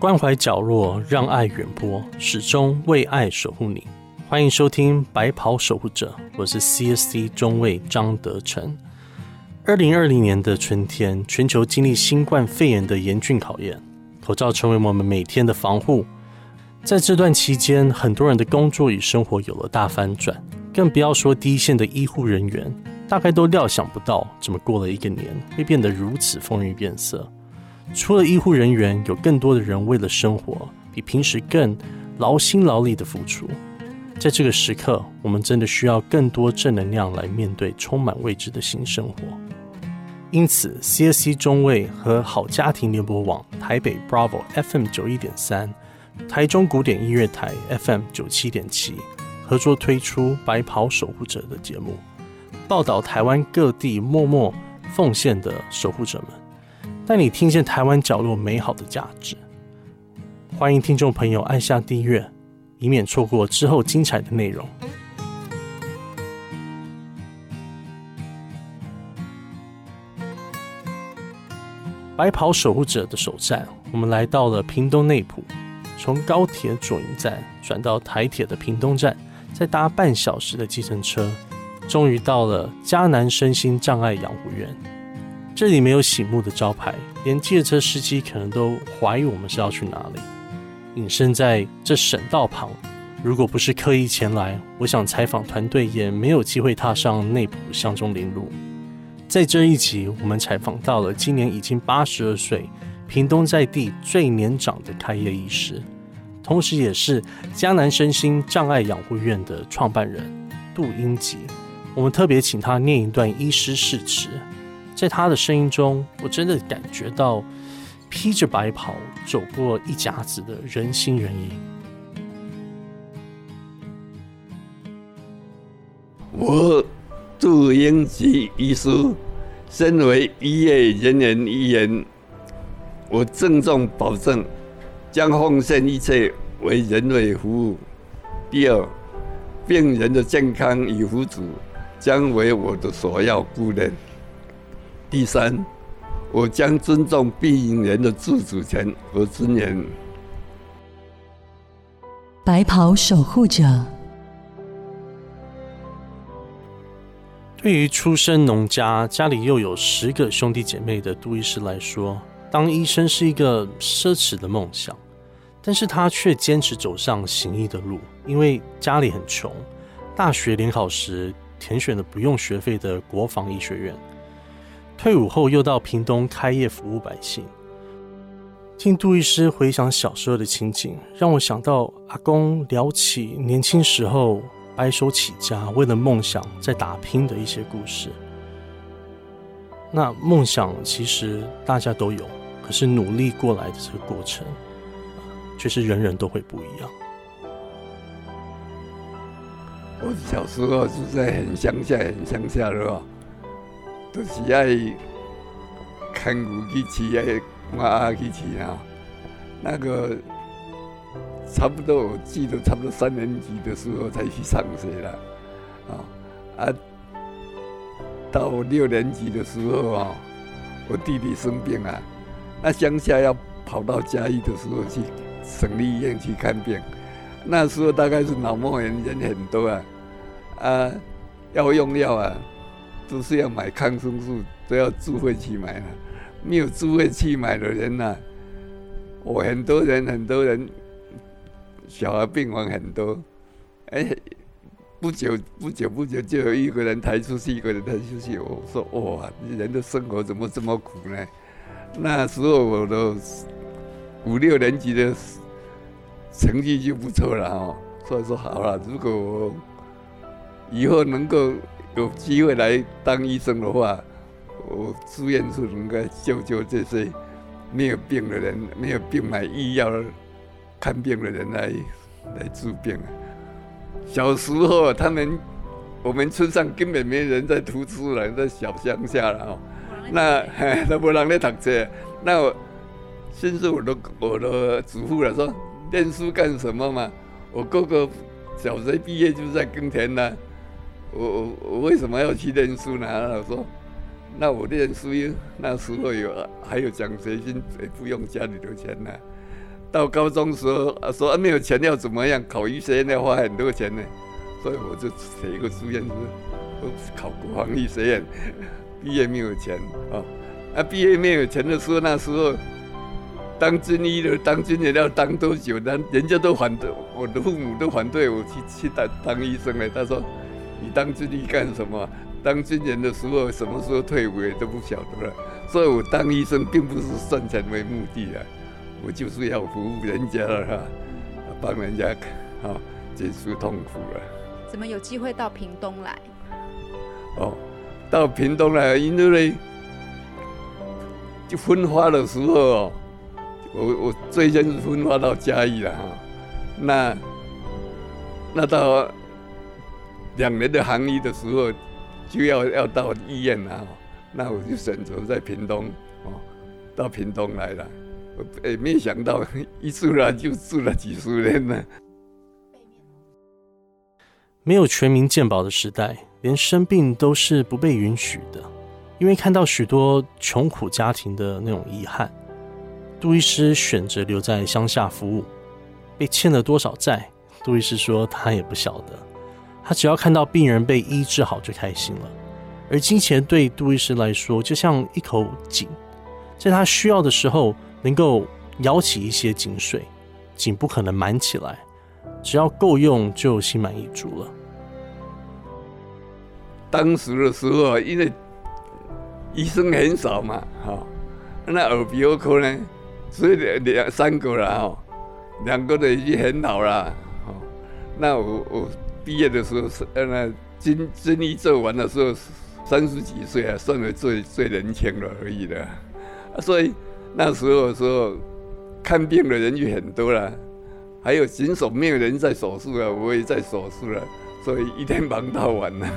关怀角落，让爱远播，始终为爱守护你。欢迎收听《白袍守护者》，我是 CSC 中尉张德成。二零二零年的春天，全球经历新冠肺炎的严峻考验，口罩成为我们每天的防护。在这段期间，很多人的工作与生活有了大翻转，更不要说第一线的医护人员，大概都料想不到，怎么过了一个年会变得如此风云变色。除了医护人员，有更多的人为了生活，比平时更劳心劳力的付出。在这个时刻，我们真的需要更多正能量来面对充满未知的新生活。因此，CSC 中卫和好家庭联播网台北 Bravo FM 九一点三、台中古典音乐台 FM 九七点七合作推出《白袍守护者》的节目，报道台湾各地默默奉献的守护者们。带你听见台湾角落美好的价值。欢迎听众朋友按下订阅，以免错过之后精彩的内容。白袍守护者的首站，我们来到了屏东内埔。从高铁左营站转到台铁的屏东站，再搭半小时的计程车，终于到了迦南身心障碍养护院。这里没有醒目的招牌，连借车司机可能都怀疑我们是要去哪里。隐身在这省道旁，如果不是刻意前来，我想采访团队也没有机会踏上内埔乡中林路。在这一集，我们采访到了今年已经八十二岁、屏东在地最年长的开业医师，同时也是江南身心障碍养护院的创办人杜英吉。我们特别请他念一段医师誓词。在他的声音中，我真的感觉到披着白袍走过一甲子的人心人意。我杜英吉医师，身为医业人员一员，我郑重保证，将奉献一切为人类服务。第二，病人的健康与福祉将为我的首要顾念。第三，我将尊重病人的自主权和尊严。白袍守护者，对于出身农家、家里又有十个兄弟姐妹的杜医师来说，当医生是一个奢侈的梦想。但是他却坚持走上行医的路，因为家里很穷，大学联考时填选了不用学费的国防医学院。退伍后又到屏东开业服务百姓。听杜医师回想小时候的情景，让我想到阿公聊起年轻时候白手起家、为了梦想在打拼的一些故事。那梦想其实大家都有，可是努力过来的这个过程，却是人人都会不一样。我小时候住在很乡下、很乡下的吧。都是爱看牛去骑，爱马去骑啊。那个差不多，我记得差不多三年级的时候才去上学了，啊啊。到六年级的时候啊，我弟弟生病啊，那乡下要跑到嘉义的时候去省立医院去看病。那时候大概是脑膜炎人很多啊，啊，要用药啊。都是要买抗生素，都要自费去买了。没有自费去买的人呐，我很多人很多人，小儿病房很多。哎，不久不久不久就有一个人抬出去，一个人抬出去。我说哇，人的生活怎么这么苦呢？那时候我都五六年级的成绩就不错了哦。所以说好了，如果我以后能够。有机会来当医生的话，我志愿是能够救救这些没有病的人，没有病买医药看病的人来来治病。小时候他们我们村上根本没人在读书了，在小乡下了哦。那都没人在读书。那我先是我的我的祖父了说，念书干什么嘛？我哥哥小学毕业就在耕田呢。我我我为什么要去念书呢？他说：“那我念书，那时候有还有奖学金，也不用家里的钱呢。到高中时候啊说没有钱要怎么样？考医学院要花很多钱呢，所以我就写一个书院是考国防医学院，毕业没有钱啊，啊毕业没有钱的时候，那时候当军医的当军人要当多久？人人家都反对，我的父母都反对我去去当当医生呢。他说你当军医干什么？当军人的时候什么时候退伍也都不晓得了。所以我当医生并不是赚钱为目的啊，我就是要服务人家了哈，帮人家啊解除痛苦了。怎么有机会到屏东来？哦，到屏东来，因为就分发的时候哦，我我最先是分发到嘉义了哈，那那到两年的行医的时候，就要要到医院了。那我就选择在屏东哦，到屏东来了。我也没想到一住了就住了几十年呢。没有全民健保的时代，连生病都是不被允许的。因为看到许多穷苦家庭的那种遗憾，杜医师选择留在乡下服务。被欠了多少债，杜医师说他也不晓得。他只要看到病人被医治好就开心了。而金钱对杜医师来说，就像一口井，在他需要的时候，能够舀起一些井水，井不可能满起来，只要够用就心满意足了。当时的时候，因为医生很少嘛，哈，那耳鼻喉科呢，只有两三个了，哈，两个都已经很老了，哦，那我我毕业的时候是呃那军军医做完的时候。三十几岁啊，算为最最年轻了而已了。所以那时候说看病的人就很多了，还有诊所没有人在手术啊，我也在手术了，所以一天忙到晚了。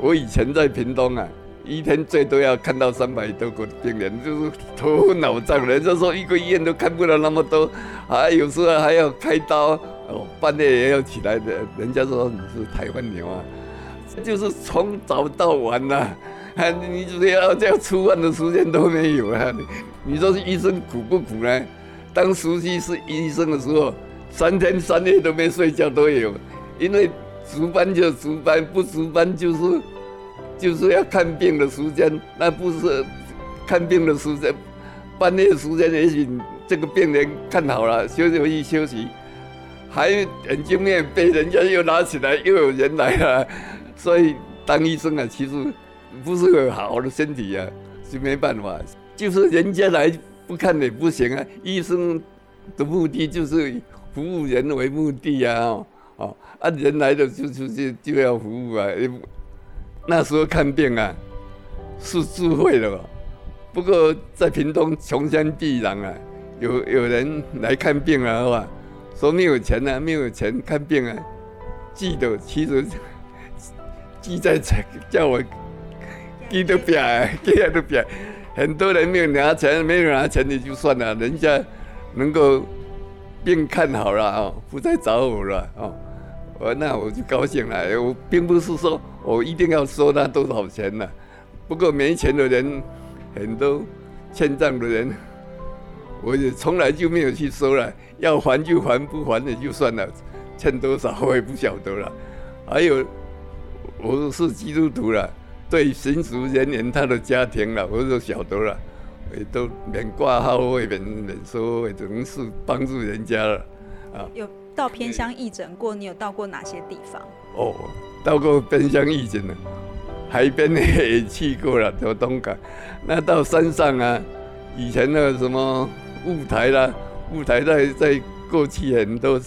我以前在屏东啊，一天最多要看到三百多个病人，就是头昏脑胀，人家说一个医院都看不了那么多，还有时候还要开刀，半夜也要起来的，人家说你是台湾牛啊。就是从早到晚呐，啊，你只要这样吃饭的时间都没有啊！你说医生苦不苦呢？当实习是医生的时候，三天三夜都没睡觉都有，因为值班就值班，不值班就是就是要看病的时间，那不是看病的时间，半夜时间也许这个病人看好了，休息一休息，还眼镜面被人家又拿起来，又有人来了。所以当医生啊，其实不是个好的身体啊，是没办法。就是人家来不看也不行啊。医生的目的就是服务人为目的啊，哦，啊人来了就就就就要服务啊。那时候看病啊是智慧的，不过在屏东穷乡僻壤啊，有有人来看病啊，是吧？说没有钱啊，没有钱看病啊，记得其实。记在这，叫我记得表，记得表。很多人没有拿钱，没有拿钱也就算了，人家能够病看好了哦，不再找我了哦，我那我就高兴了。我并不是说我一定要收他多少钱呢，不过没钱的人很多，欠账的人，我也从来就没有去收了，要还就还，不还也就算了，欠多少我也不晓得了。还有。我是基督徒了，对神职人员他的家庭了，我就晓得了，也都免挂号费、免免收费，总是帮助人家了。啊，有到偏乡义诊过？你有到过哪些地方？哦，到过偏乡义诊了，海边也去过了，到东港。那到山上啊，以前的什么雾台啦，雾台在在过去很多，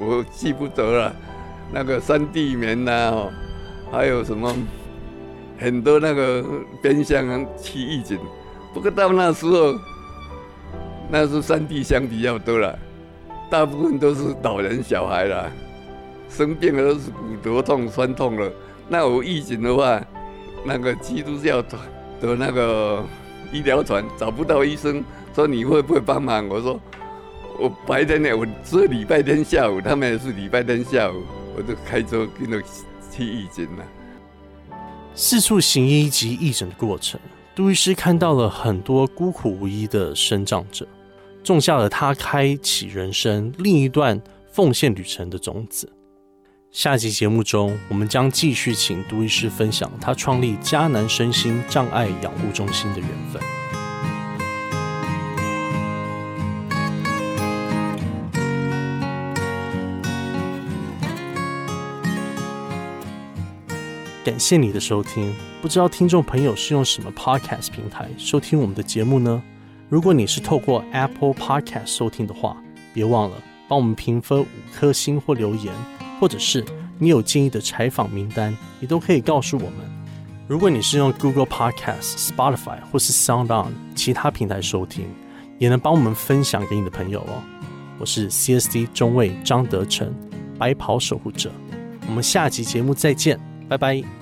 我记不得了。那个山地棉呐，哦。还有什么很多那个边乡去义诊，不过到那时候，那是山地乡比较多了，大部分都是老人小孩了，生病了都是骨头痛、酸痛了。那我义诊的话，那个基督教团的那个医疗团找不到医生，说你会不会帮忙？我说我白天呢，我只有礼拜天下午，他们也是礼拜天下午，我就开车跟着。义诊了，四处行医及义诊的过程，杜医师看到了很多孤苦无依的生长者，种下了他开启人生另一段奉献旅程的种子。下集节目中，我们将继续请杜医师分享他创立迦南身心障碍养护中心的缘分。感谢你的收听，不知道听众朋友是用什么 Podcast 平台收听我们的节目呢？如果你是透过 Apple Podcast 收听的话，别忘了帮我们评分五颗星或留言，或者是你有建议的采访名单，你都可以告诉我们。如果你是用 Google Podcast、Spotify 或是 Sound On 其他平台收听，也能帮我们分享给你的朋友哦。我是 CSD 中尉张德成，白袍守护者。我们下集节目再见，拜拜。